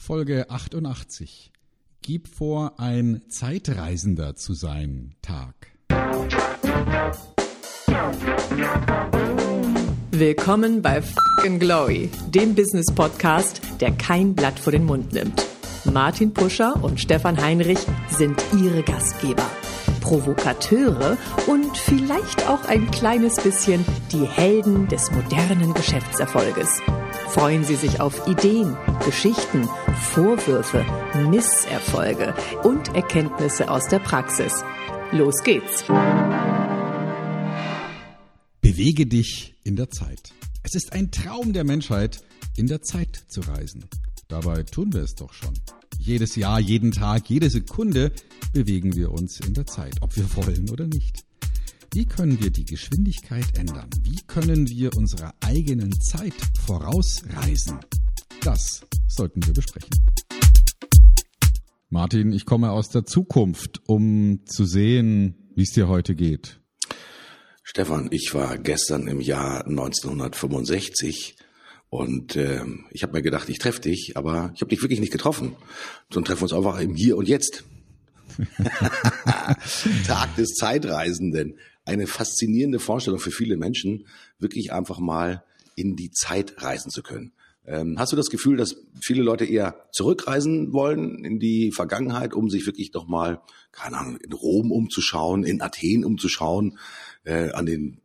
Folge 88. Gib vor, ein Zeitreisender zu sein. Tag. Willkommen bei Fucking Glory, dem Business Podcast, der kein Blatt vor den Mund nimmt. Martin Puscher und Stefan Heinrich sind ihre Gastgeber. Provokateure und vielleicht auch ein kleines bisschen die Helden des modernen Geschäftserfolges. Freuen Sie sich auf Ideen, Geschichten, Vorwürfe, Misserfolge und Erkenntnisse aus der Praxis. Los geht's! Bewege dich in der Zeit. Es ist ein Traum der Menschheit, in der Zeit zu reisen. Dabei tun wir es doch schon. Jedes Jahr, jeden Tag, jede Sekunde bewegen wir uns in der Zeit, ob wir wollen oder nicht. Wie können wir die Geschwindigkeit ändern? Wie können wir unserer eigenen Zeit vorausreisen? Das sollten wir besprechen. Martin, ich komme aus der Zukunft, um zu sehen, wie es dir heute geht. Stefan, ich war gestern im Jahr 1965 und äh, ich habe mir gedacht, ich treffe dich, aber ich habe dich wirklich nicht getroffen. Sondern treffen uns einfach im Hier und Jetzt. Tag des Zeitreisenden eine faszinierende Vorstellung für viele Menschen, wirklich einfach mal in die Zeit reisen zu können. Ähm, hast du das Gefühl, dass viele Leute eher zurückreisen wollen in die Vergangenheit, um sich wirklich doch mal, keine Ahnung, in Rom umzuschauen, in Athen umzuschauen, äh, an den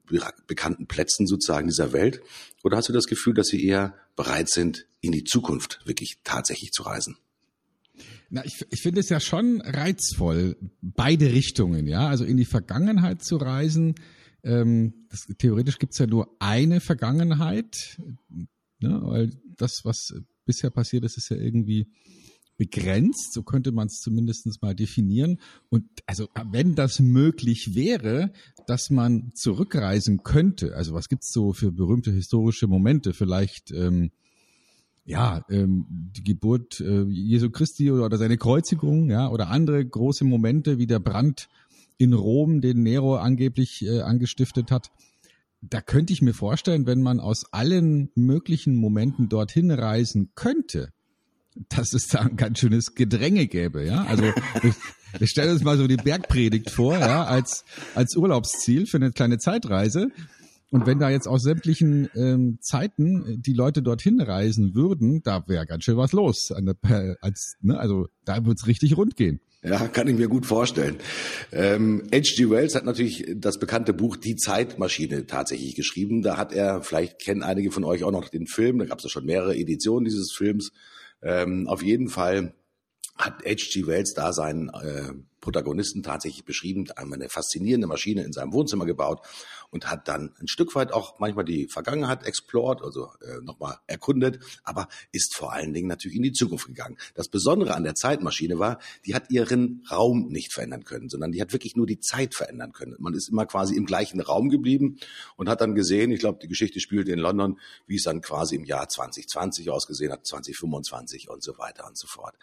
bekannten Plätzen sozusagen dieser Welt? Oder hast du das Gefühl, dass sie eher bereit sind, in die Zukunft wirklich tatsächlich zu reisen? Na, ich, ich finde es ja schon reizvoll, beide Richtungen, ja. Also in die Vergangenheit zu reisen. Ähm, das, theoretisch gibt's ja nur eine Vergangenheit, ne? weil das, was bisher passiert ist, ist ja irgendwie begrenzt, so könnte man es zumindest mal definieren. Und also wenn das möglich wäre, dass man zurückreisen könnte, also was gibt's so für berühmte historische Momente, vielleicht ähm, ja, ähm, die Geburt äh, Jesu Christi oder, oder seine Kreuzigung, ja, oder andere große Momente wie der Brand in Rom, den Nero angeblich äh, angestiftet hat. Da könnte ich mir vorstellen, wenn man aus allen möglichen Momenten dorthin reisen könnte, dass es da ein ganz schönes Gedränge gäbe, ja. Also wir, stellen uns mal so die Bergpredigt vor, ja, als als Urlaubsziel für eine kleine Zeitreise und wenn da jetzt aus sämtlichen ähm, Zeiten äh, die Leute dorthin reisen würden, da wäre ganz schön was los. Der, als, ne, also da wird's richtig rund gehen. Ja, kann ich mir gut vorstellen. Ähm, H.G. Wells hat natürlich das bekannte Buch Die Zeitmaschine tatsächlich geschrieben. Da hat er, vielleicht kennen einige von euch auch noch den Film, da gab es ja schon mehrere Editionen dieses Films. Ähm, auf jeden Fall hat H.G. Wells da seinen äh, Protagonisten tatsächlich beschrieben, einmal eine faszinierende Maschine in seinem Wohnzimmer gebaut und hat dann ein Stück weit auch manchmal die Vergangenheit explored, also äh, nochmal erkundet, aber ist vor allen Dingen natürlich in die Zukunft gegangen. Das Besondere an der Zeitmaschine war, die hat ihren Raum nicht verändern können, sondern die hat wirklich nur die Zeit verändern können. Man ist immer quasi im gleichen Raum geblieben und hat dann gesehen, ich glaube, die Geschichte spielt in London, wie es dann quasi im Jahr 2020 ausgesehen hat, 2025 und so weiter und so fort.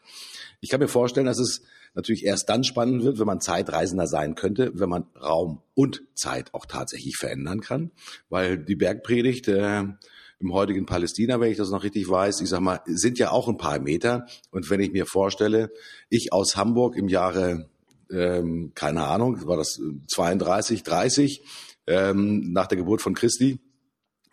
Ich kann mir vorstellen, dass es natürlich erst dann spannend wird, wenn man Zeitreisender sein könnte, wenn man Raum und Zeit auch tatsächlich verändern kann, weil die Bergpredigt äh, im heutigen Palästina, wenn ich das noch richtig weiß, ich sag mal, sind ja auch ein paar Meter. Und wenn ich mir vorstelle, ich aus Hamburg im Jahre, ähm, keine Ahnung, war das 32, 30, ähm, nach der Geburt von Christi,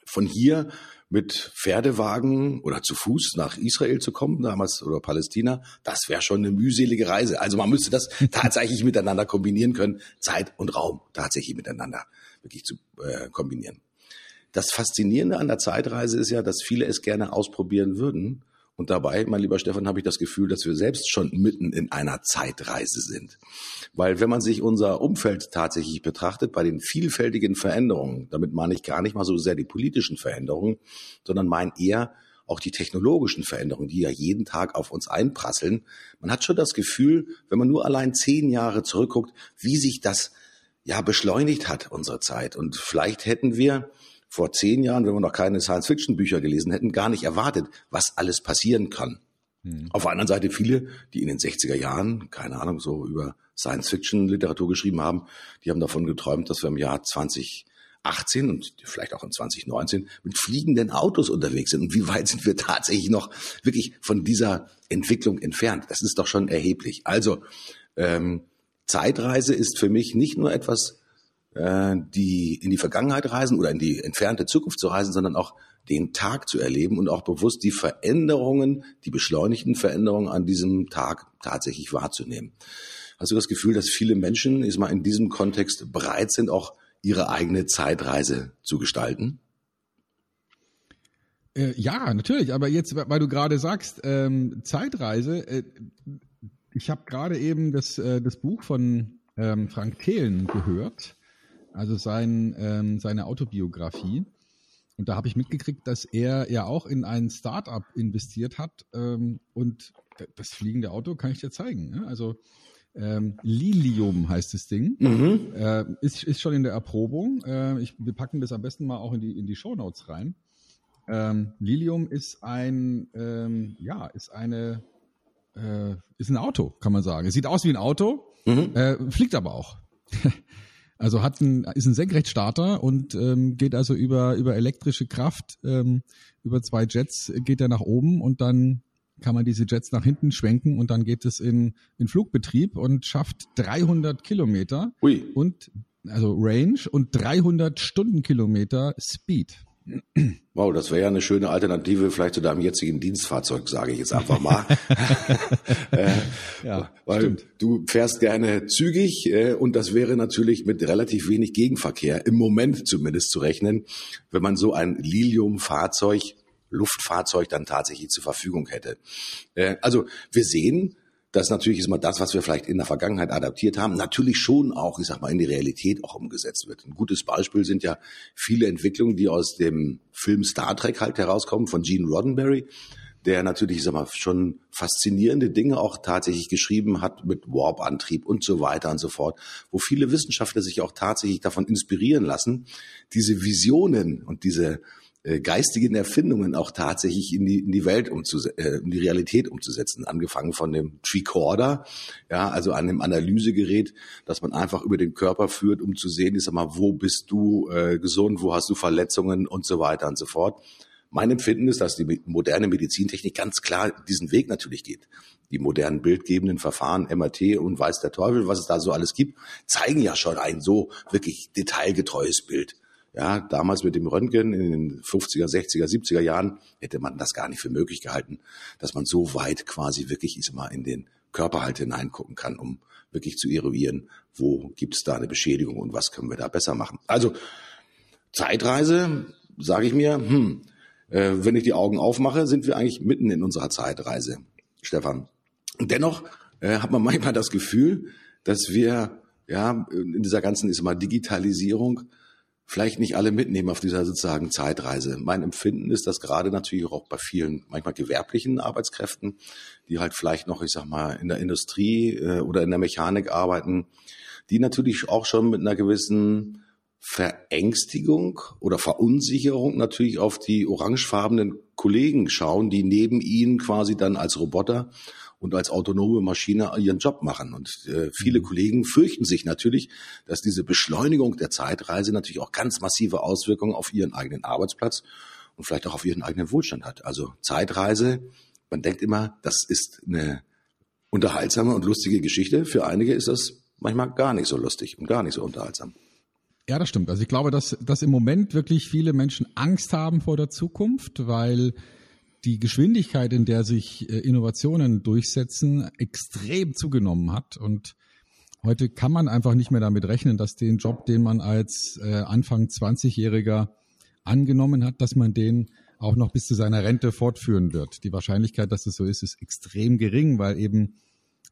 von hier mit Pferdewagen oder zu Fuß nach Israel zu kommen, damals oder Palästina, das wäre schon eine mühselige Reise. Also man müsste das tatsächlich miteinander kombinieren können, Zeit und Raum tatsächlich miteinander wirklich zu äh, kombinieren. Das Faszinierende an der Zeitreise ist ja, dass viele es gerne ausprobieren würden, und dabei, mein lieber Stefan, habe ich das Gefühl, dass wir selbst schon mitten in einer Zeitreise sind. Weil wenn man sich unser Umfeld tatsächlich betrachtet, bei den vielfältigen Veränderungen, damit meine ich gar nicht mal so sehr die politischen Veränderungen, sondern meine eher auch die technologischen Veränderungen, die ja jeden Tag auf uns einprasseln. Man hat schon das Gefühl, wenn man nur allein zehn Jahre zurückguckt, wie sich das ja beschleunigt hat, unsere Zeit. Und vielleicht hätten wir vor zehn Jahren, wenn wir noch keine Science-Fiction-Bücher gelesen hätten, gar nicht erwartet, was alles passieren kann. Mhm. Auf der anderen Seite viele, die in den 60er Jahren, keine Ahnung, so über Science-Fiction-Literatur geschrieben haben, die haben davon geträumt, dass wir im Jahr 20 2018 und vielleicht auch in 2019 mit fliegenden Autos unterwegs sind. Und wie weit sind wir tatsächlich noch wirklich von dieser Entwicklung entfernt? Das ist doch schon erheblich. Also ähm, Zeitreise ist für mich nicht nur etwas, äh, die in die Vergangenheit reisen oder in die entfernte Zukunft zu reisen, sondern auch den Tag zu erleben und auch bewusst die Veränderungen, die beschleunigten Veränderungen an diesem Tag tatsächlich wahrzunehmen. Hast du das Gefühl, dass viele Menschen ist mal in diesem Kontext bereit sind, auch ihre eigene Zeitreise zu gestalten? Äh, ja, natürlich. Aber jetzt, weil du gerade sagst, ähm, Zeitreise, äh, ich habe gerade eben das, äh, das Buch von ähm, Frank Thelen gehört, also sein, ähm, seine Autobiografie. Und da habe ich mitgekriegt, dass er ja auch in ein Startup investiert hat. Ähm, und das fliegende Auto kann ich dir zeigen. Ne? Also ähm, Lilium heißt das Ding. Mhm. Äh, ist, ist schon in der Erprobung. Äh, ich, wir packen das am besten mal auch in die, in die Show Notes rein. Ähm, Lilium ist ein, ähm, ja, ist eine, äh, ist ein Auto, kann man sagen. Es sieht aus wie ein Auto, mhm. äh, fliegt aber auch. also hat ein, ist ein Senkrechtstarter und ähm, geht also über, über elektrische Kraft, ähm, über zwei Jets geht er nach oben und dann kann man diese Jets nach hinten schwenken und dann geht es in, in Flugbetrieb und schafft 300 Kilometer Ui. und also Range und 300 Stundenkilometer Speed. Wow, das wäre ja eine schöne Alternative vielleicht zu deinem jetzigen Dienstfahrzeug, sage ich jetzt einfach mal. äh, ja, weil stimmt. du fährst gerne zügig äh, und das wäre natürlich mit relativ wenig Gegenverkehr im Moment zumindest zu rechnen, wenn man so ein Lilium-Fahrzeug Luftfahrzeug dann tatsächlich zur Verfügung hätte. Äh, also wir sehen, dass natürlich ist mal das, was wir vielleicht in der Vergangenheit adaptiert haben, natürlich schon auch, ich sag mal, in die Realität auch umgesetzt wird. Ein gutes Beispiel sind ja viele Entwicklungen, die aus dem Film Star Trek halt herauskommen von Gene Roddenberry, der natürlich, ich sag mal, schon faszinierende Dinge auch tatsächlich geschrieben hat mit Warp-Antrieb und so weiter und so fort, wo viele Wissenschaftler sich auch tatsächlich davon inspirieren lassen, diese Visionen und diese geistigen Erfindungen auch tatsächlich in die, in die Welt umzusetzen, äh, in die Realität umzusetzen. Angefangen von dem Tricorder, ja, also an dem Analysegerät, dass man einfach über den Körper führt, um zu sehen, ich sag mal, wo bist du äh, gesund, wo hast du Verletzungen und so weiter und so fort. Mein Empfinden ist, dass die moderne Medizintechnik ganz klar diesen Weg natürlich geht. Die modernen bildgebenden Verfahren, MRT und weiß der Teufel, was es da so alles gibt, zeigen ja schon ein so wirklich detailgetreues Bild. Ja, damals mit dem Röntgen in den 50er, 60er, 70er Jahren hätte man das gar nicht für möglich gehalten, dass man so weit quasi wirklich ich mal in den Körper halt hineingucken kann, um wirklich zu eruieren, wo gibt es da eine Beschädigung und was können wir da besser machen. Also Zeitreise, sage ich mir, hm, äh, wenn ich die Augen aufmache, sind wir eigentlich mitten in unserer Zeitreise, Stefan. Und dennoch äh, hat man manchmal das Gefühl, dass wir ja in dieser ganzen ist mal Digitalisierung vielleicht nicht alle mitnehmen auf dieser sozusagen Zeitreise. Mein Empfinden ist, dass gerade natürlich auch bei vielen manchmal gewerblichen Arbeitskräften, die halt vielleicht noch, ich sag mal, in der Industrie äh, oder in der Mechanik arbeiten, die natürlich auch schon mit einer gewissen Verängstigung oder Verunsicherung natürlich auf die orangefarbenen Kollegen schauen, die neben ihnen quasi dann als Roboter und als autonome Maschine ihren Job machen. Und äh, viele mhm. Kollegen fürchten sich natürlich, dass diese Beschleunigung der Zeitreise natürlich auch ganz massive Auswirkungen auf ihren eigenen Arbeitsplatz und vielleicht auch auf ihren eigenen Wohlstand hat. Also Zeitreise, man denkt immer, das ist eine unterhaltsame und lustige Geschichte. Für einige ist das manchmal gar nicht so lustig und gar nicht so unterhaltsam. Ja, das stimmt. Also ich glaube, dass, dass im Moment wirklich viele Menschen Angst haben vor der Zukunft, weil die Geschwindigkeit, in der sich äh, Innovationen durchsetzen, extrem zugenommen hat. Und heute kann man einfach nicht mehr damit rechnen, dass den Job, den man als äh, Anfang 20-Jähriger angenommen hat, dass man den auch noch bis zu seiner Rente fortführen wird. Die Wahrscheinlichkeit, dass es so ist, ist extrem gering, weil eben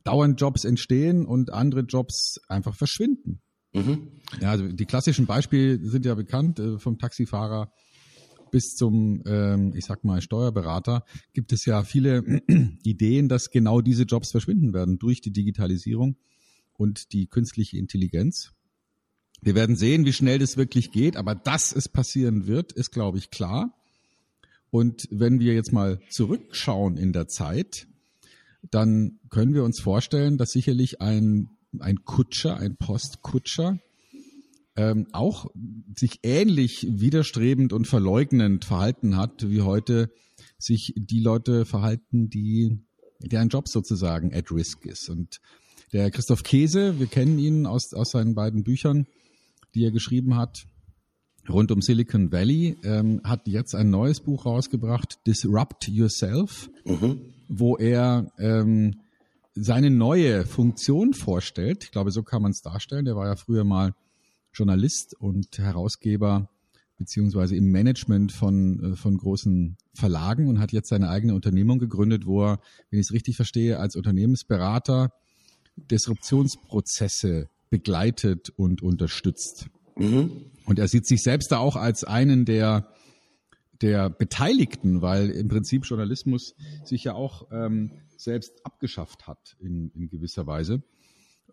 dauernd Jobs entstehen und andere Jobs einfach verschwinden. Mhm. Ja, also die klassischen Beispiele sind ja bekannt, äh, vom Taxifahrer bis zum, ähm, ich sag mal, Steuerberater gibt es ja viele Ideen, dass genau diese Jobs verschwinden werden durch die Digitalisierung und die künstliche Intelligenz. Wir werden sehen, wie schnell das wirklich geht, aber dass es passieren wird, ist, glaube ich, klar. Und wenn wir jetzt mal zurückschauen in der Zeit, dann können wir uns vorstellen, dass sicherlich ein, ein Kutscher, ein Postkutscher ähm, auch sich ähnlich widerstrebend und verleugnend verhalten hat, wie heute sich die Leute verhalten, die deren Job sozusagen at risk ist. Und der Christoph Käse, wir kennen ihn aus, aus seinen beiden Büchern, die er geschrieben hat, rund um Silicon Valley, ähm, hat jetzt ein neues Buch rausgebracht, Disrupt Yourself, mhm. wo er ähm, seine neue Funktion vorstellt. Ich glaube, so kann man es darstellen. Der war ja früher mal Journalist und Herausgeber beziehungsweise im Management von, äh, von großen Verlagen und hat jetzt seine eigene Unternehmung gegründet, wo er, wenn ich es richtig verstehe, als Unternehmensberater Disruptionsprozesse begleitet und unterstützt. Mhm. Und er sieht sich selbst da auch als einen der, der Beteiligten, weil im Prinzip Journalismus sich ja auch ähm, selbst abgeschafft hat in, in gewisser Weise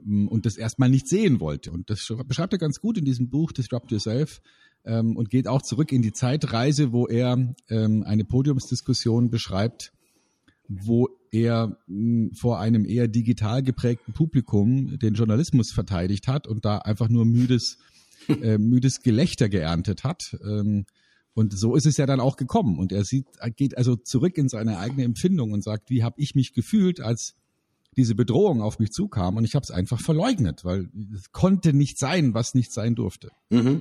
und das erstmal nicht sehen wollte. Und das beschreibt er ganz gut in diesem Buch Disrupt Yourself ähm, und geht auch zurück in die Zeitreise, wo er ähm, eine Podiumsdiskussion beschreibt, wo er mh, hm, vor einem eher digital geprägten Publikum den Journalismus verteidigt hat und da einfach nur müdes, äh, müdes Gelächter geerntet hat. Ähm, und so ist es ja dann auch gekommen. Und er sieht, geht also zurück in seine eigene Empfindung und sagt, wie habe ich mich gefühlt, als diese Bedrohung auf mich zukam und ich habe es einfach verleugnet, weil es konnte nicht sein, was nicht sein durfte. Mhm.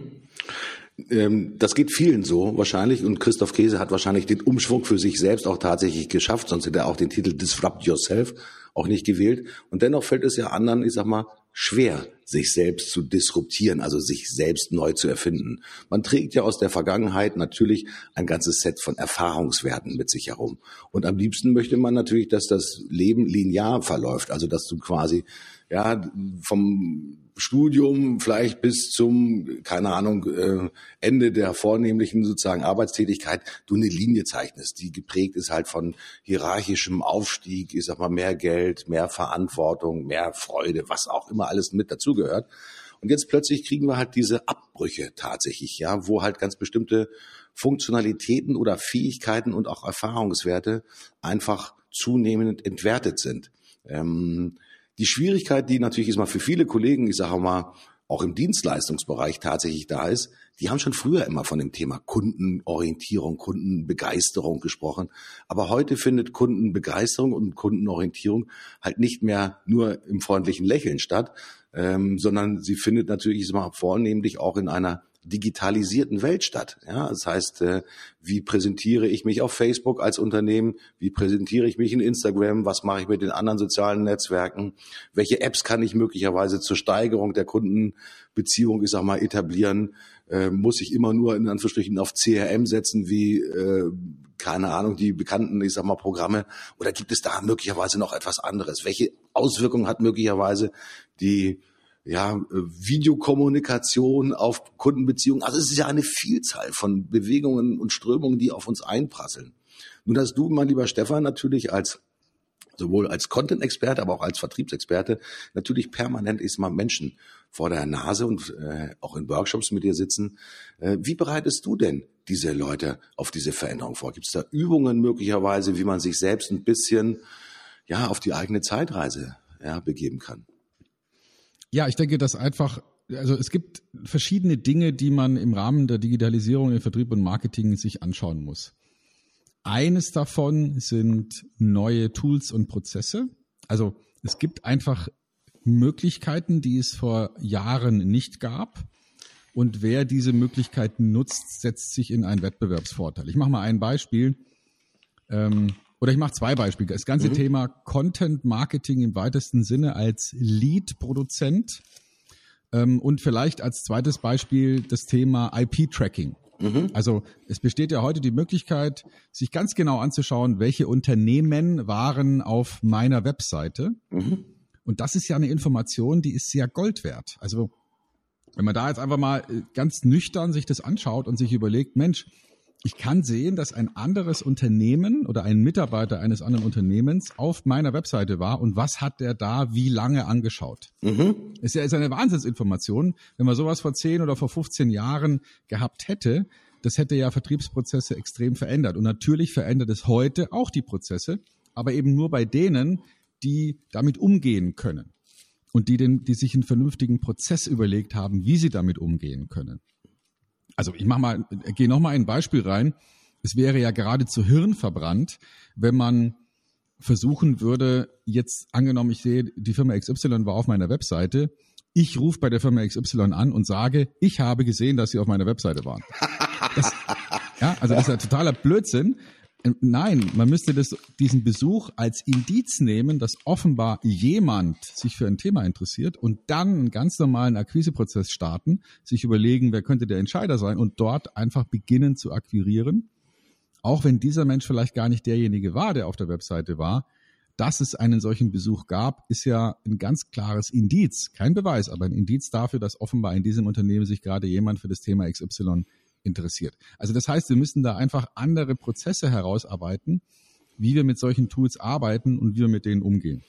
Ähm, das geht vielen so wahrscheinlich und Christoph Käse hat wahrscheinlich den Umschwung für sich selbst auch tatsächlich geschafft, sonst hätte er auch den Titel Disrupt Yourself auch nicht gewählt. Und dennoch fällt es ja anderen, ich sag mal, schwer, sich selbst zu disruptieren, also sich selbst neu zu erfinden. Man trägt ja aus der Vergangenheit natürlich ein ganzes Set von Erfahrungswerten mit sich herum. Und am liebsten möchte man natürlich, dass das Leben linear verläuft, also dass du quasi ja vom Studium vielleicht bis zum, keine Ahnung, äh, Ende der vornehmlichen sozusagen Arbeitstätigkeit du eine Linie zeichnest, die geprägt ist halt von hierarchischem Aufstieg, ich sag mal, mehr Geld, mehr Verantwortung, mehr Freude, was auch immer alles mit dazugehört. Und jetzt plötzlich kriegen wir halt diese Abbrüche tatsächlich, ja, wo halt ganz bestimmte Funktionalitäten oder Fähigkeiten und auch Erfahrungswerte einfach zunehmend entwertet sind. Ähm, die Schwierigkeit, die natürlich ist mal für viele Kollegen, ich sage mal, auch im Dienstleistungsbereich tatsächlich da ist, die haben schon früher immer von dem Thema Kundenorientierung, Kundenbegeisterung gesprochen. Aber heute findet Kundenbegeisterung und Kundenorientierung halt nicht mehr nur im freundlichen Lächeln statt, ähm, sondern sie findet natürlich mal vornehmlich auch in einer digitalisierten Welt statt. Ja, das heißt, äh, wie präsentiere ich mich auf Facebook als Unternehmen? Wie präsentiere ich mich in Instagram? Was mache ich mit den anderen sozialen Netzwerken? Welche Apps kann ich möglicherweise zur Steigerung der Kundenbeziehung, ich sag mal, etablieren? Äh, muss ich immer nur in Anführungsstrichen auf CRM setzen, wie äh, keine Ahnung, die bekannten, ich sag mal, Programme? Oder gibt es da möglicherweise noch etwas anderes? Welche Auswirkungen hat möglicherweise die ja, äh, Videokommunikation auf Kundenbeziehungen. Also es ist ja eine Vielzahl von Bewegungen und Strömungen, die auf uns einprasseln. Nun hast du, mein lieber Stefan, natürlich als sowohl als Content-Experte, aber auch als Vertriebsexperte natürlich permanent ist mal Menschen vor der Nase und äh, auch in Workshops mit dir sitzen. Äh, wie bereitest du denn diese Leute auf diese Veränderung vor? Gibt es da Übungen möglicherweise, wie man sich selbst ein bisschen ja auf die eigene Zeitreise ja, begeben kann? Ja, ich denke, dass einfach, also es gibt verschiedene Dinge, die man im Rahmen der Digitalisierung in Vertrieb und Marketing sich anschauen muss. Eines davon sind neue Tools und Prozesse. Also es gibt einfach Möglichkeiten, die es vor Jahren nicht gab. Und wer diese Möglichkeiten nutzt, setzt sich in einen Wettbewerbsvorteil. Ich mache mal ein Beispiel. Ähm, oder ich mache zwei Beispiele. Das ganze mhm. Thema Content Marketing im weitesten Sinne als Lead-Produzent ähm, und vielleicht als zweites Beispiel das Thema IP-Tracking. Mhm. Also es besteht ja heute die Möglichkeit, sich ganz genau anzuschauen, welche Unternehmen waren auf meiner Webseite. Mhm. Und das ist ja eine Information, die ist sehr Gold wert. Also wenn man da jetzt einfach mal äh, ganz nüchtern sich das anschaut und sich überlegt, Mensch, ich kann sehen, dass ein anderes Unternehmen oder ein Mitarbeiter eines anderen Unternehmens auf meiner Webseite war und was hat der da wie lange angeschaut. Mhm. Ist ja ist eine Wahnsinnsinformation. Wenn man sowas vor 10 oder vor 15 Jahren gehabt hätte, das hätte ja Vertriebsprozesse extrem verändert. Und natürlich verändert es heute auch die Prozesse, aber eben nur bei denen, die damit umgehen können. und die, den, die sich einen vernünftigen Prozess überlegt haben, wie sie damit umgehen können. Also ich mach mal, gehe noch mal ein Beispiel rein. Es wäre ja geradezu hirnverbrannt, wenn man versuchen würde, jetzt angenommen, ich sehe, die Firma XY war auf meiner Webseite, ich rufe bei der Firma XY an und sage, ich habe gesehen, dass sie auf meiner Webseite waren. Das, ja, also das ist ja totaler Blödsinn. Nein, man müsste das, diesen Besuch als Indiz nehmen, dass offenbar jemand sich für ein Thema interessiert und dann einen ganz normalen Akquiseprozess starten, sich überlegen, wer könnte der Entscheider sein und dort einfach beginnen zu akquirieren. Auch wenn dieser Mensch vielleicht gar nicht derjenige war, der auf der Webseite war, dass es einen solchen Besuch gab, ist ja ein ganz klares Indiz, kein Beweis, aber ein Indiz dafür, dass offenbar in diesem Unternehmen sich gerade jemand für das Thema XY interessiert. Also das heißt, wir müssen da einfach andere Prozesse herausarbeiten, wie wir mit solchen Tools arbeiten und wie wir mit denen umgehen.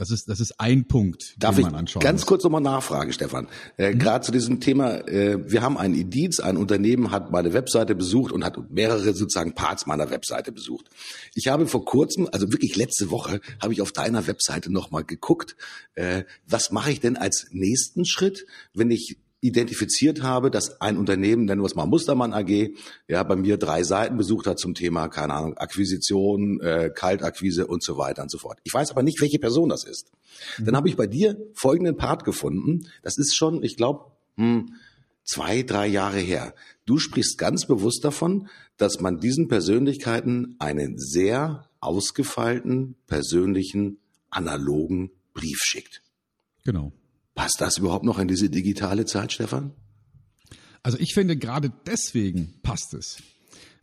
Das ist, das ist ein Punkt, Darf den man anschauen ich ganz muss. kurz nochmal nachfragen, Stefan. Äh, mhm. Gerade zu diesem Thema, äh, wir haben einen Indiz, ein Unternehmen hat meine Webseite besucht und hat mehrere sozusagen Parts meiner Webseite besucht. Ich habe vor kurzem, also wirklich letzte Woche, habe ich auf deiner Webseite nochmal geguckt, äh, was mache ich denn als nächsten Schritt, wenn ich identifiziert habe, dass ein Unternehmen, nennen wir es mal Mustermann AG, ja, bei mir drei Seiten besucht hat zum Thema, keine Ahnung, Akquisition, äh, Kaltakquise und so weiter und so fort. Ich weiß aber nicht, welche Person das ist. Mhm. Dann habe ich bei dir folgenden Part gefunden. Das ist schon, ich glaube, hm, zwei, drei Jahre her. Du sprichst ganz bewusst davon, dass man diesen Persönlichkeiten einen sehr ausgefeilten, persönlichen, analogen Brief schickt. Genau. Passt das überhaupt noch in diese digitale Zeit, Stefan? Also ich finde, gerade deswegen passt es.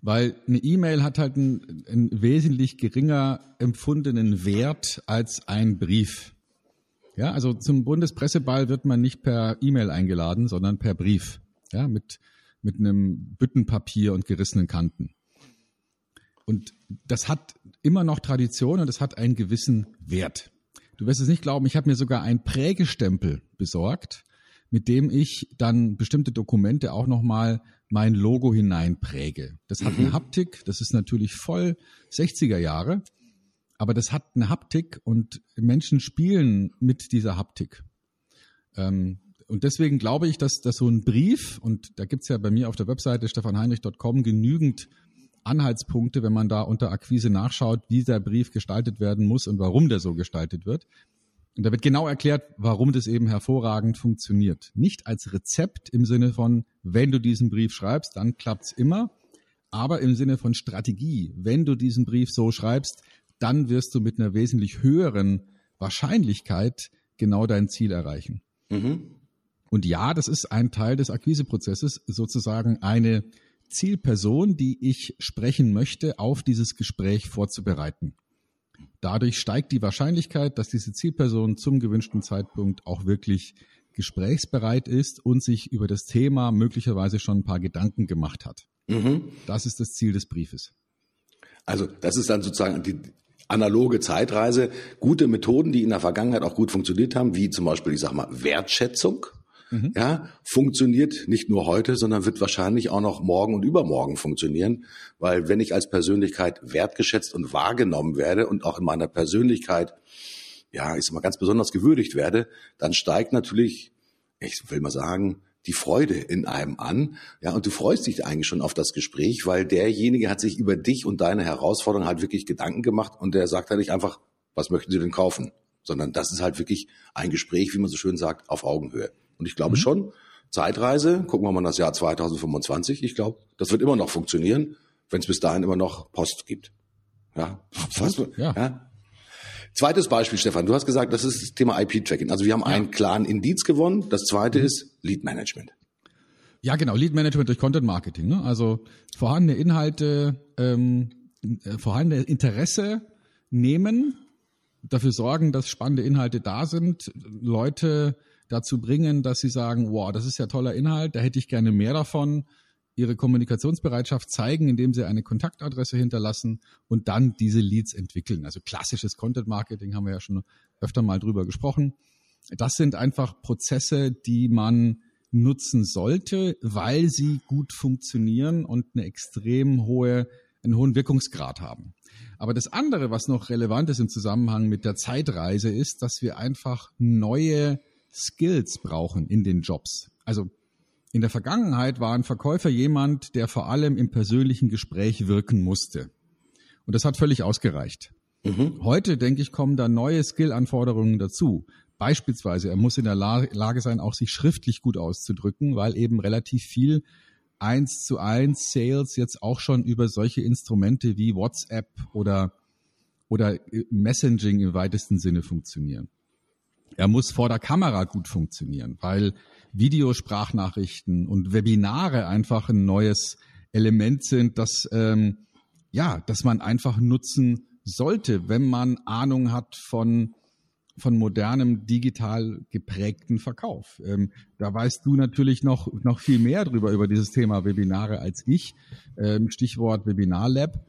Weil eine E-Mail hat halt einen, einen, wesentlich geringer empfundenen Wert als ein Brief. Ja, also zum Bundespresseball wird man nicht per E-Mail eingeladen, sondern per Brief. Ja, mit, mit einem Büttenpapier und gerissenen Kanten. Und das hat immer noch Tradition und es hat einen gewissen Wert. Du wirst es nicht glauben, ich habe mir sogar einen Prägestempel besorgt, mit dem ich dann bestimmte Dokumente auch nochmal mein Logo hineinpräge. Das hat mhm. eine Haptik, das ist natürlich voll 60er Jahre, aber das hat eine Haptik und Menschen spielen mit dieser Haptik. Ähm, und deswegen glaube ich, dass, dass so ein Brief, und da gibt's ja bei mir auf der Webseite stefanheinrich.com genügend Anhaltspunkte, wenn man da unter Akquise nachschaut, wie der Brief gestaltet werden muss und warum der so gestaltet wird. Und da wird genau erklärt, warum das eben hervorragend funktioniert. Nicht als Rezept im Sinne von, wenn du diesen Brief schreibst, dann klappt's immer, aber im Sinne von Strategie. Wenn du diesen Brief so schreibst, dann wirst du mit einer wesentlich höheren Wahrscheinlichkeit genau dein Ziel erreichen. Mhm. Und ja, das ist ein Teil des Akquiseprozesses, sozusagen eine Zielperson, die ich sprechen möchte, auf dieses Gespräch vorzubereiten. Dadurch steigt die Wahrscheinlichkeit, dass diese Zielperson zum gewünschten Zeitpunkt auch wirklich gesprächsbereit ist und sich über das Thema möglicherweise schon ein paar Gedanken gemacht hat. Mhm. Das ist das Ziel des Briefes. Also das ist dann sozusagen die analoge Zeitreise, gute Methoden, die in der Vergangenheit auch gut funktioniert haben, wie zum Beispiel, ich sag mal, Wertschätzung mhm. ja, funktioniert nicht nur heute, sondern wird wahrscheinlich auch noch morgen und übermorgen funktionieren, weil wenn ich als Persönlichkeit wertgeschätzt und wahrgenommen werde und auch in meiner Persönlichkeit, ja, ich sag mal ganz besonders gewürdigt werde, dann steigt natürlich, ich will mal sagen, die Freude in einem an. Ja, und du freust dich eigentlich schon auf das Gespräch, weil derjenige hat sich über dich und deine Herausforderung halt wirklich Gedanken gemacht und der sagt halt nicht einfach, was möchten Sie denn kaufen? Sondern das ist halt wirklich ein Gespräch, wie man so schön sagt, auf Augenhöhe. Und ich glaube mhm. schon, Zeitreise, gucken wir mal das Jahr 2025, ich glaube, das wird immer noch funktionieren, wenn es bis dahin immer noch Post gibt. Ja, was, ja. ja. Zweites Beispiel, Stefan, du hast gesagt, das ist das Thema IP-Tracking. Also wir haben ja. einen klaren Indiz gewonnen. Das zweite mhm. ist Lead Management. Ja, genau, Lead Management durch Content Marketing. Ne? Also vorhandene Inhalte, ähm, äh, vorhandene Interesse nehmen, dafür sorgen, dass spannende Inhalte da sind, Leute dazu bringen, dass sie sagen, wow, das ist ja toller Inhalt, da hätte ich gerne mehr davon, ihre Kommunikationsbereitschaft zeigen, indem sie eine Kontaktadresse hinterlassen und dann diese Leads entwickeln. Also klassisches Content Marketing haben wir ja schon öfter mal drüber gesprochen. Das sind einfach Prozesse, die man nutzen sollte, weil sie gut funktionieren und eine extrem hohe einen hohen Wirkungsgrad haben. Aber das andere, was noch relevant ist im Zusammenhang mit der Zeitreise, ist, dass wir einfach neue Skills brauchen in den Jobs. Also in der Vergangenheit war ein Verkäufer jemand, der vor allem im persönlichen Gespräch wirken musste. Und das hat völlig ausgereicht. Mhm. Heute, denke ich, kommen da neue Skill-Anforderungen dazu. Beispielsweise, er muss in der Lage sein, auch sich schriftlich gut auszudrücken, weil eben relativ viel eins zu eins Sales jetzt auch schon über solche Instrumente wie WhatsApp oder, oder Messaging im weitesten Sinne funktionieren. Er muss vor der Kamera gut funktionieren, weil Videosprachnachrichten und Webinare einfach ein neues Element sind, das ähm, ja, dass man einfach nutzen sollte, wenn man Ahnung hat von von modernem digital geprägten Verkauf. Ähm, da weißt du natürlich noch noch viel mehr drüber über dieses Thema Webinare als ich. Ähm, Stichwort Webinar Lab.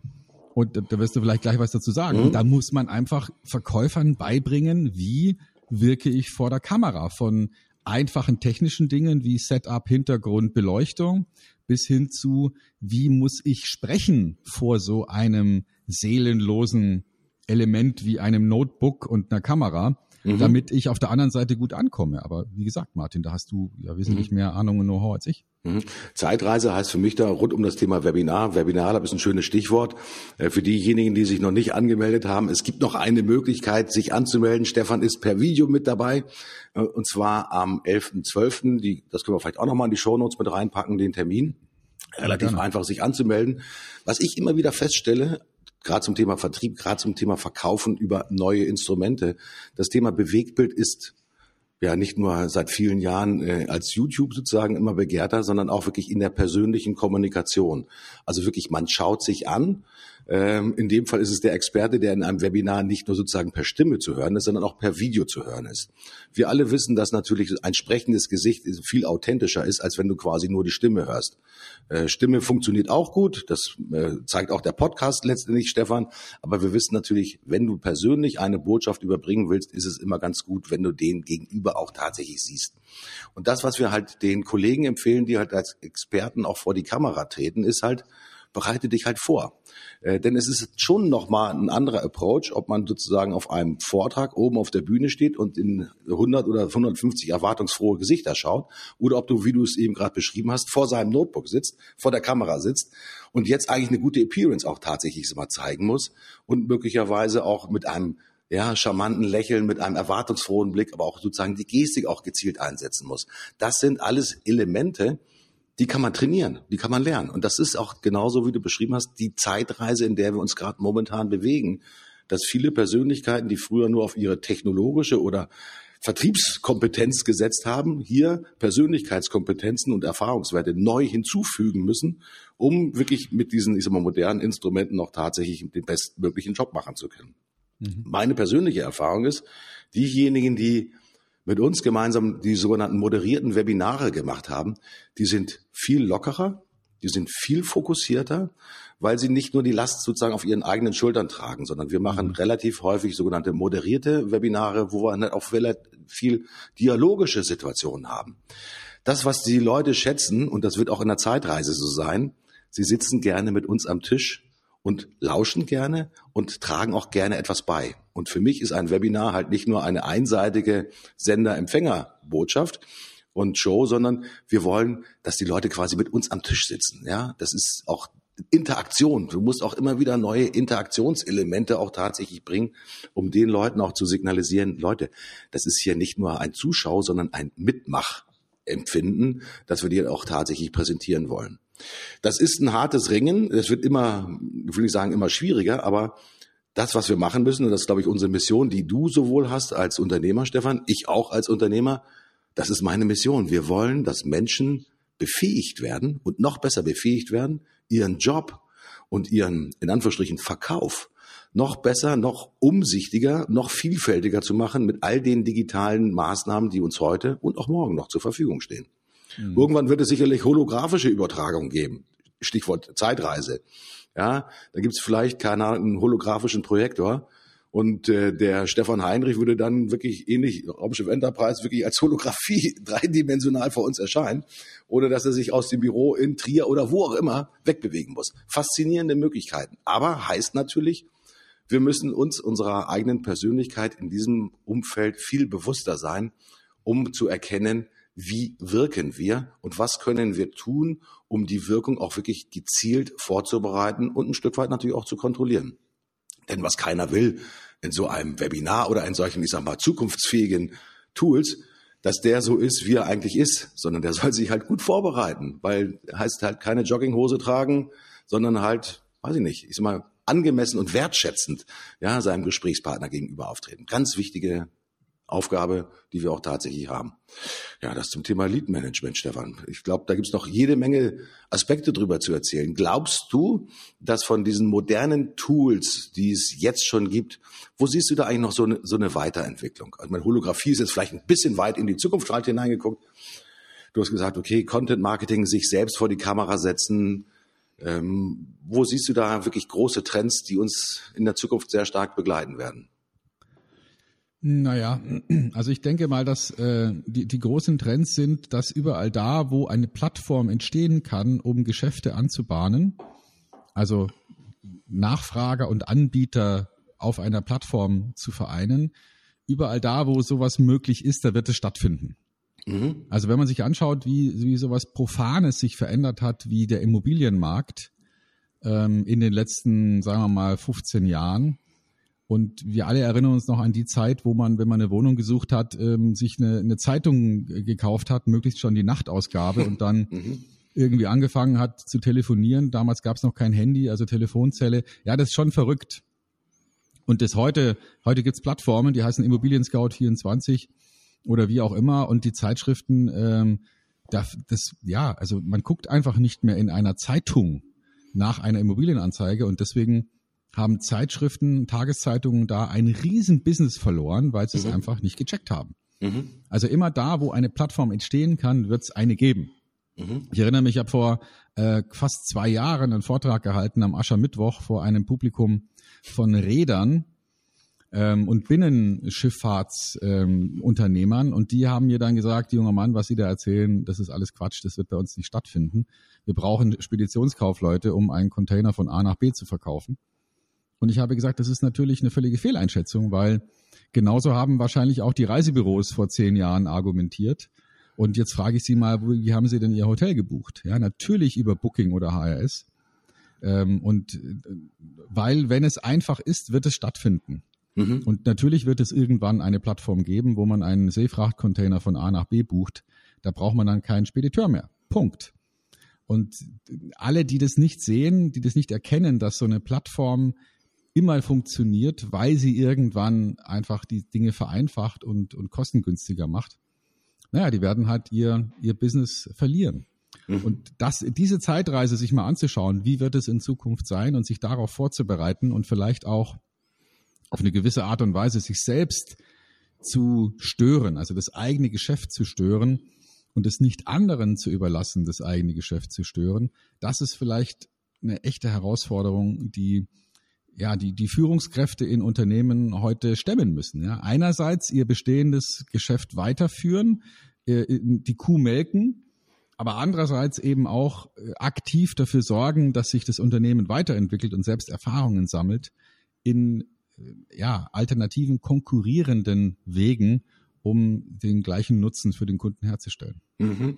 Und da wirst du vielleicht gleich was dazu sagen. Mhm. Da muss man einfach Verkäufern beibringen, wie wirke ich vor der Kamera von einfachen technischen Dingen wie Setup, Hintergrund, Beleuchtung bis hin zu, wie muss ich sprechen vor so einem seelenlosen Element wie einem Notebook und einer Kamera, mhm. damit ich auf der anderen Seite gut ankomme. Aber wie gesagt, Martin, da hast du ja wesentlich mhm. mehr Ahnung und Know-how als ich. Mhm. Zeitreise heißt für mich da rund um das Thema Webinar. Webinar, ist ein schönes Stichwort. Äh, für diejenigen, die sich noch nicht angemeldet haben, es gibt noch eine Möglichkeit, sich anzumelden. Stefan ist per Video mit dabei. Äh, und zwar am 11.12. das können wir vielleicht auch nochmal in die Shownotes mit reinpacken, den Termin. Relativ einfach, sich anzumelden. Was ich immer wieder feststelle, gerade zum Thema Vertrieb, gerade zum Thema Verkaufen über neue Instrumente. Das Thema Bewegtbild ist ja nicht nur seit vielen Jahren äh, als YouTube sozusagen immer begehrter, sondern auch wirklich in der persönlichen Kommunikation. Also wirklich, man schaut sich an. Ähm, in dem Fall ist es der Experte, der in einem Webinar nicht nur sozusagen per Stimme zu hören ist, sondern auch per Video zu hören ist. Wir alle wissen, dass natürlich ein sprechendes Gesicht viel authentischer ist, als wenn du quasi nur die Stimme hörst. Äh, Stimme funktioniert auch gut, das äh, zeigt auch der Podcast letztendlich, Stefan. Aber wir wissen natürlich, wenn du persönlich eine Botschaft überbringen willst, ist es immer ganz gut, wenn du den Gegenüber auch tatsächlich siehst. Und das, was wir halt den Kollegen empfehlen, die halt als Experten auch vor die Kamera treten, ist halt, bereite dich halt vor. Äh, denn es ist schon nochmal ein anderer Approach, ob man sozusagen auf einem Vortrag oben auf der Bühne steht und in 100 oder 150 erwartungsfrohe Gesichter schaut oder ob du, wie du es eben gerade beschrieben hast, vor seinem Notebook sitzt, vor der Kamera sitzt und jetzt eigentlich eine gute Appearance auch tatsächlich mal zeigen muss und möglicherweise auch mit einem ja, charmanten Lächeln, mit einem erwartungsfrohen Blick, aber auch sozusagen die Gestik auch gezielt einsetzen muss. Das sind alles Elemente, die kann man trainieren, die kann man lernen. Und das ist auch genauso, wie du beschrieben hast, die Zeitreise, in der wir uns gerade momentan bewegen. Dass viele Persönlichkeiten, die früher nur auf ihre technologische oder Vertriebskompetenz gesetzt haben, hier Persönlichkeitskompetenzen und Erfahrungswerte neu hinzufügen müssen, um wirklich mit diesen, ich sag mal, modernen Instrumenten noch tatsächlich den bestmöglichen Job machen zu können. Mhm. Meine persönliche Erfahrung ist, diejenigen, die mit uns gemeinsam die sogenannten moderierten Webinare gemacht haben, die sind viel lockerer, die sind viel fokussierter, weil sie nicht nur die Last sozusagen auf ihren eigenen Schultern tragen, sondern wir machen mhm. relativ häufig sogenannte moderierte Webinare, wo wir halt auch viel dialogische Situationen haben. Das, was die Leute schätzen, und das wird auch in der Zeitreise so sein, sie sitzen gerne mit uns am Tisch und lauschen gerne und tragen auch gerne etwas bei. Und für mich ist ein Webinar halt nicht nur eine einseitige Sender-Empfänger-Botschaft und Show, sondern wir wollen, dass die Leute quasi mit uns am Tisch sitzen. Ja, das ist auch Interaktion. Du musst auch immer wieder neue Interaktionselemente auch tatsächlich bringen, um den Leuten auch zu signalisieren, Leute, das ist hier nicht nur ein Zuschau, sondern ein Mitmachempfinden, das wir dir auch tatsächlich präsentieren wollen. Das ist ein hartes Ringen. Es wird immer, will ich sagen, immer schwieriger, aber das, was wir machen müssen, und das ist, glaube ich, unsere Mission, die du sowohl hast als Unternehmer, Stefan, ich auch als Unternehmer, das ist meine Mission. Wir wollen, dass Menschen befähigt werden und noch besser befähigt werden, ihren Job und ihren, in Anführungsstrichen, Verkauf noch besser, noch umsichtiger, noch vielfältiger zu machen mit all den digitalen Maßnahmen, die uns heute und auch morgen noch zur Verfügung stehen. Mhm. Irgendwann wird es sicherlich holographische Übertragung geben. Stichwort Zeitreise. Ja, da gibt es vielleicht keine Ahnung, einen holographischen Projektor Und äh, der Stefan Heinrich würde dann wirklich ähnlich Raumschiff Enterprise wirklich als Holographie dreidimensional vor uns erscheinen, ohne dass er sich aus dem Büro in Trier oder wo auch immer wegbewegen muss. Faszinierende Möglichkeiten. Aber heißt natürlich, wir müssen uns unserer eigenen Persönlichkeit in diesem Umfeld viel bewusster sein, um zu erkennen, wie wirken wir und was können wir tun, um die Wirkung auch wirklich gezielt vorzubereiten und ein Stück weit natürlich auch zu kontrollieren. Denn was keiner will in so einem Webinar oder in solchen, ich sag mal, zukunftsfähigen Tools, dass der so ist, wie er eigentlich ist, sondern der soll sich halt gut vorbereiten, weil heißt halt keine Jogginghose tragen, sondern halt, weiß ich nicht, ich sag mal, angemessen und wertschätzend ja, seinem Gesprächspartner gegenüber auftreten. Ganz wichtige Aufgabe, die wir auch tatsächlich haben. Ja, das zum Thema Lead Management, Stefan. Ich glaube, da gibt's noch jede Menge Aspekte drüber zu erzählen. Glaubst du, dass von diesen modernen Tools, die es jetzt schon gibt, wo siehst du da eigentlich noch so eine, so eine Weiterentwicklung? Also meine Holographie ist jetzt vielleicht ein bisschen weit in die Zukunft halt hineingeguckt. Du hast gesagt, okay, Content Marketing, sich selbst vor die Kamera setzen. Ähm, wo siehst du da wirklich große Trends, die uns in der Zukunft sehr stark begleiten werden? Naja, also ich denke mal, dass äh, die, die großen Trends sind, dass überall da, wo eine Plattform entstehen kann, um Geschäfte anzubahnen, also Nachfrager und Anbieter auf einer Plattform zu vereinen, überall da, wo sowas möglich ist, da wird es stattfinden. Mhm. Also wenn man sich anschaut, wie, wie sowas Profanes sich verändert hat, wie der Immobilienmarkt ähm, in den letzten, sagen wir mal, 15 Jahren, und wir alle erinnern uns noch an die Zeit, wo man, wenn man eine Wohnung gesucht hat, ähm, sich eine, eine Zeitung gekauft hat, möglichst schon die Nachtausgabe und dann mhm. irgendwie angefangen hat zu telefonieren. Damals gab es noch kein Handy, also Telefonzelle. Ja, das ist schon verrückt. Und das heute, heute gibt's Plattformen, die heißen Immobilien Scout 24 oder wie auch immer. Und die Zeitschriften, ähm, das, das, ja, also man guckt einfach nicht mehr in einer Zeitung nach einer Immobilienanzeige und deswegen haben Zeitschriften, Tageszeitungen da ein riesen Business verloren, weil sie mhm. es einfach nicht gecheckt haben. Mhm. Also immer da, wo eine Plattform entstehen kann, wird es eine geben. Mhm. Ich erinnere mich, ich habe vor äh, fast zwei Jahren einen Vortrag gehalten am Aschermittwoch vor einem Publikum von Rädern ähm, und Binnenschifffahrtsunternehmern ähm, und die haben mir dann gesagt, junger Mann, was Sie da erzählen, das ist alles Quatsch, das wird bei uns nicht stattfinden. Wir brauchen Speditionskaufleute, um einen Container von A nach B zu verkaufen. Und ich habe gesagt, das ist natürlich eine völlige Fehleinschätzung, weil genauso haben wahrscheinlich auch die Reisebüros vor zehn Jahren argumentiert. Und jetzt frage ich Sie mal, wie haben Sie denn Ihr Hotel gebucht? Ja, natürlich über Booking oder HRS. Ähm, und äh, weil, wenn es einfach ist, wird es stattfinden. Mhm. Und natürlich wird es irgendwann eine Plattform geben, wo man einen Seefrachtcontainer von A nach B bucht. Da braucht man dann keinen Spediteur mehr. Punkt. Und alle, die das nicht sehen, die das nicht erkennen, dass so eine Plattform immer funktioniert, weil sie irgendwann einfach die Dinge vereinfacht und, und kostengünstiger macht, naja, die werden halt ihr, ihr Business verlieren. Mhm. Und das, diese Zeitreise sich mal anzuschauen, wie wird es in Zukunft sein und sich darauf vorzubereiten und vielleicht auch auf eine gewisse Art und Weise sich selbst zu stören, also das eigene Geschäft zu stören und es nicht anderen zu überlassen, das eigene Geschäft zu stören, das ist vielleicht eine echte Herausforderung, die ja, die, die Führungskräfte in Unternehmen heute stemmen müssen. Ja. Einerseits ihr bestehendes Geschäft weiterführen, äh, die Kuh melken, aber andererseits eben auch äh, aktiv dafür sorgen, dass sich das Unternehmen weiterentwickelt und selbst Erfahrungen sammelt in äh, ja, alternativen konkurrierenden Wegen, um den gleichen Nutzen für den Kunden herzustellen. Mhm.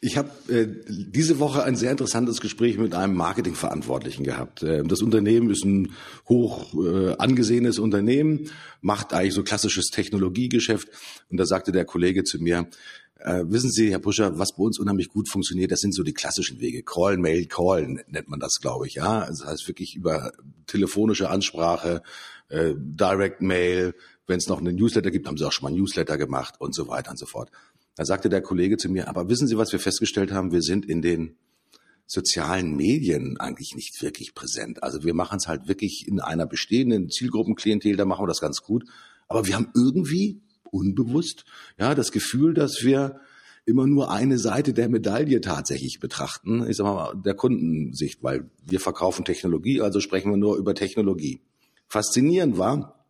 Ich habe äh, diese Woche ein sehr interessantes Gespräch mit einem Marketingverantwortlichen gehabt. Äh, das Unternehmen ist ein hoch äh, angesehenes Unternehmen, macht eigentlich so klassisches Technologiegeschäft. Und da sagte der Kollege zu mir, äh, wissen Sie, Herr Puscher, was bei uns unheimlich gut funktioniert, das sind so die klassischen Wege. Call, Mail, Call nennt man das, glaube ich. Ja, das heißt wirklich über telefonische Ansprache, äh, Direct Mail. Wenn es noch einen Newsletter gibt, haben Sie auch schon mal Newsletter gemacht und so weiter und so fort. Da sagte der Kollege zu mir, aber wissen Sie, was wir festgestellt haben? Wir sind in den sozialen Medien eigentlich nicht wirklich präsent. Also wir machen es halt wirklich in einer bestehenden Zielgruppenklientel, da machen wir das ganz gut. Aber wir haben irgendwie unbewusst ja das Gefühl, dass wir immer nur eine Seite der Medaille tatsächlich betrachten. Ich sag mal der Kundensicht, weil wir verkaufen Technologie, also sprechen wir nur über Technologie. Faszinierend war,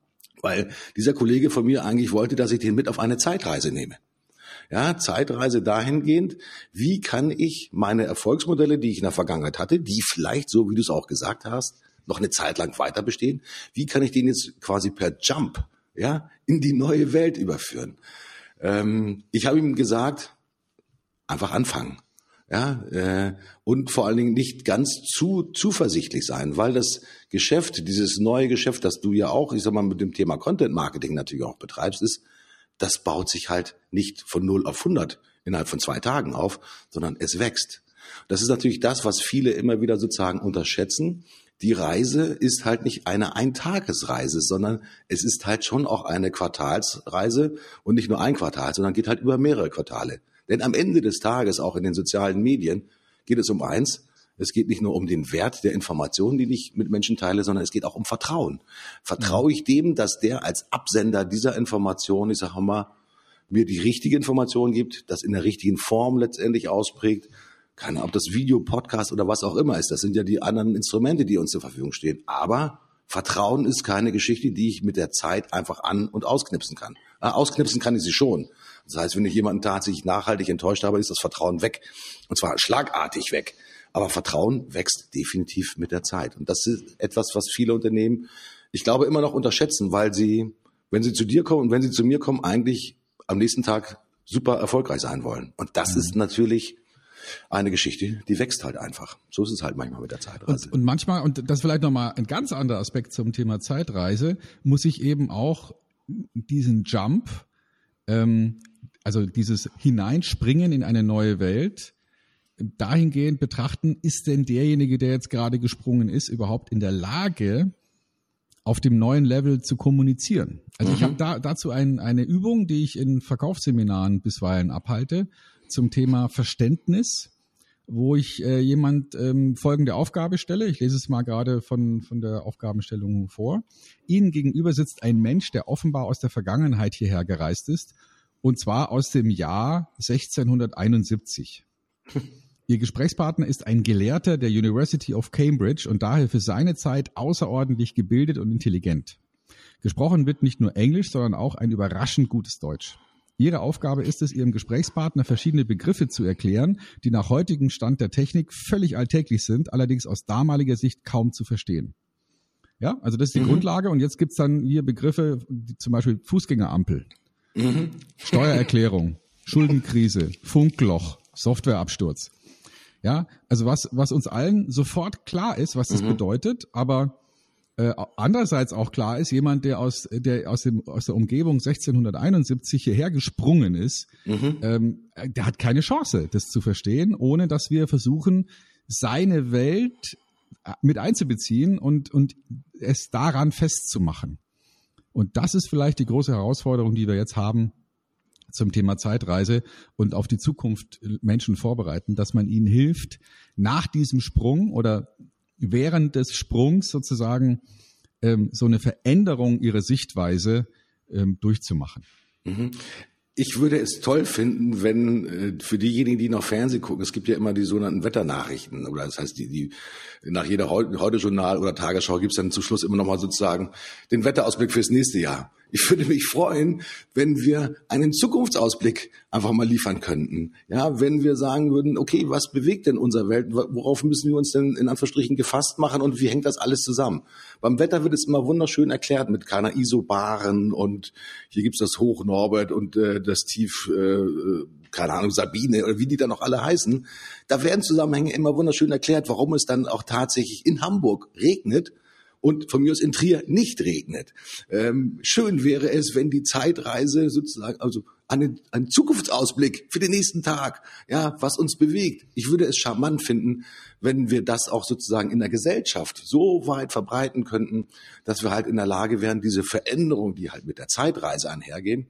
Weil dieser Kollege von mir eigentlich wollte, dass ich den mit auf eine Zeitreise nehme. Ja, Zeitreise dahingehend, wie kann ich meine Erfolgsmodelle, die ich in der Vergangenheit hatte, die vielleicht, so wie du es auch gesagt hast, noch eine Zeit lang weiter bestehen, wie kann ich den jetzt quasi per Jump ja, in die neue Welt überführen? Ähm, ich habe ihm gesagt, einfach anfangen. Ja, äh, und vor allen Dingen nicht ganz zu zuversichtlich sein, weil das Geschäft, dieses neue Geschäft, das du ja auch, ich sag mal, mit dem Thema Content Marketing natürlich auch betreibst, ist, das baut sich halt nicht von 0 auf 100 innerhalb von zwei Tagen auf, sondern es wächst. Das ist natürlich das, was viele immer wieder sozusagen unterschätzen. Die Reise ist halt nicht eine Eintagesreise, sondern es ist halt schon auch eine Quartalsreise und nicht nur ein Quartal, sondern geht halt über mehrere Quartale. Denn am Ende des Tages, auch in den sozialen Medien, geht es um eins, es geht nicht nur um den Wert der Informationen, die ich mit Menschen teile, sondern es geht auch um Vertrauen. Vertraue ich dem, dass der als Absender dieser Information, ich sage mal, mir die richtige Information gibt, das in der richtigen Form letztendlich ausprägt. Keine Ahnung, ob das Video, Podcast oder was auch immer ist. Das sind ja die anderen Instrumente, die uns zur Verfügung stehen. Aber Vertrauen ist keine Geschichte, die ich mit der Zeit einfach an- und ausknipsen kann. Äh, ausknipsen kann ich sie schon. Das heißt, wenn ich jemanden tatsächlich nachhaltig enttäuscht habe, ist das Vertrauen weg. Und zwar schlagartig weg. Aber Vertrauen wächst definitiv mit der Zeit. Und das ist etwas, was viele Unternehmen, ich glaube, immer noch unterschätzen, weil sie, wenn sie zu dir kommen und wenn sie zu mir kommen, eigentlich am nächsten Tag super erfolgreich sein wollen. Und das mhm. ist natürlich eine Geschichte, die wächst halt einfach. So ist es halt manchmal mit der Zeitreise. Und, und manchmal, und das ist vielleicht nochmal ein ganz anderer Aspekt zum Thema Zeitreise, muss ich eben auch diesen Jump, ähm, also dieses Hineinspringen in eine neue Welt, dahingehend betrachten, ist denn derjenige, der jetzt gerade gesprungen ist, überhaupt in der Lage, auf dem neuen Level zu kommunizieren. Also mhm. ich habe da, dazu ein, eine Übung, die ich in Verkaufsseminaren bisweilen abhalte, zum Thema Verständnis, wo ich äh, jemand ähm, folgende Aufgabe stelle. Ich lese es mal gerade von, von der Aufgabenstellung vor. Ihnen gegenüber sitzt ein Mensch, der offenbar aus der Vergangenheit hierher gereist ist, und zwar aus dem Jahr 1671. Ihr Gesprächspartner ist ein Gelehrter der University of Cambridge und daher für seine Zeit außerordentlich gebildet und intelligent. Gesprochen wird nicht nur Englisch, sondern auch ein überraschend gutes Deutsch. Ihre Aufgabe ist es, Ihrem Gesprächspartner verschiedene Begriffe zu erklären, die nach heutigem Stand der Technik völlig alltäglich sind, allerdings aus damaliger Sicht kaum zu verstehen. Ja, also das ist die mhm. Grundlage und jetzt gibt's dann hier Begriffe, zum Beispiel Fußgängerampel, mhm. Steuererklärung, Schuldenkrise, Funkloch, Softwareabsturz. Ja, also was, was uns allen sofort klar ist, was das mhm. bedeutet, aber äh, andererseits auch klar ist, jemand, der aus, der aus, dem, aus der Umgebung 1671 hierher gesprungen ist, mhm. ähm, der hat keine Chance, das zu verstehen, ohne dass wir versuchen, seine Welt äh, mit einzubeziehen und, und es daran festzumachen. Und das ist vielleicht die große Herausforderung, die wir jetzt haben, zum Thema Zeitreise und auf die Zukunft Menschen vorbereiten, dass man ihnen hilft, nach diesem Sprung oder während des Sprungs sozusagen ähm, so eine Veränderung ihrer Sichtweise ähm, durchzumachen. Mhm. Ich würde es toll finden, wenn äh, für diejenigen, die noch Fernsehen gucken, es gibt ja immer die sogenannten Wetternachrichten, oder das heißt, die, die nach jeder Heute-Journal oder Tagesschau gibt es dann zum Schluss immer nochmal sozusagen den Wetterausblick fürs nächste Jahr. Ich würde mich freuen, wenn wir einen Zukunftsausblick einfach mal liefern könnten. Ja, wenn wir sagen würden, okay, was bewegt denn unsere Welt? Worauf müssen wir uns denn in Anführungsstrichen gefasst machen und wie hängt das alles zusammen? Beim Wetter wird es immer wunderschön erklärt mit keiner Isobaren und hier gibt's das Hoch Norbert und äh, das Tief, äh, keine Ahnung, Sabine oder wie die da noch alle heißen. Da werden Zusammenhänge immer wunderschön erklärt, warum es dann auch tatsächlich in Hamburg regnet und von mir aus in Trier nicht regnet. Ähm, schön wäre es, wenn die Zeitreise sozusagen, also einen, einen Zukunftsausblick für den nächsten Tag, ja, was uns bewegt. Ich würde es charmant finden, wenn wir das auch sozusagen in der Gesellschaft so weit verbreiten könnten, dass wir halt in der Lage wären, diese Veränderung, die halt mit der Zeitreise einhergehen,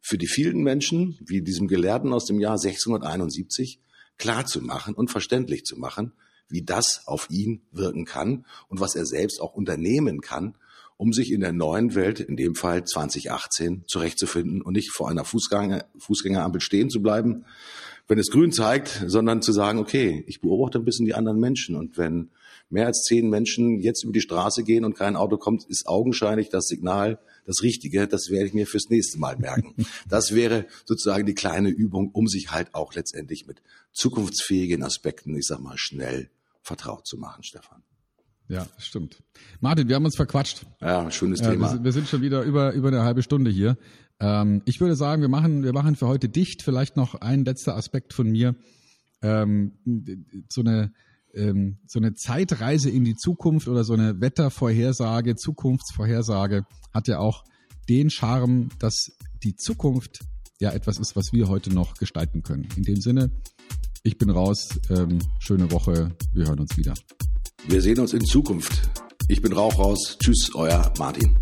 für die vielen Menschen, wie diesem Gelehrten aus dem Jahr 1671, klar zu machen und verständlich zu machen, wie das auf ihn wirken kann und was er selbst auch unternehmen kann, um sich in der neuen Welt, in dem Fall 2018, zurechtzufinden und nicht vor einer Fußgänger, Fußgängerampel stehen zu bleiben, wenn es grün zeigt, sondern zu sagen, okay, ich beobachte ein bisschen die anderen Menschen und wenn mehr als zehn Menschen jetzt über die Straße gehen und kein Auto kommt, ist augenscheinlich das Signal, das Richtige, das werde ich mir fürs nächste Mal merken. Das wäre sozusagen die kleine Übung, um sich halt auch letztendlich mit zukunftsfähigen Aspekten, ich sag mal, schnell vertraut zu machen, Stefan. Ja, stimmt. Martin, wir haben uns verquatscht. Ja, schönes ja, Thema. Wir, wir, sind schon wieder über, über eine halbe Stunde hier. Ähm, ich würde sagen, wir machen, wir machen für heute dicht. Vielleicht noch ein letzter Aspekt von mir. Ähm, so eine, ähm, so eine Zeitreise in die Zukunft oder so eine Wettervorhersage, Zukunftsvorhersage hat ja auch den Charme, dass die Zukunft ja etwas ist, was wir heute noch gestalten können. In dem Sinne, ich bin raus. Ähm, schöne Woche. Wir hören uns wieder. Wir sehen uns in Zukunft. Ich bin Rauch raus. Tschüss, euer Martin.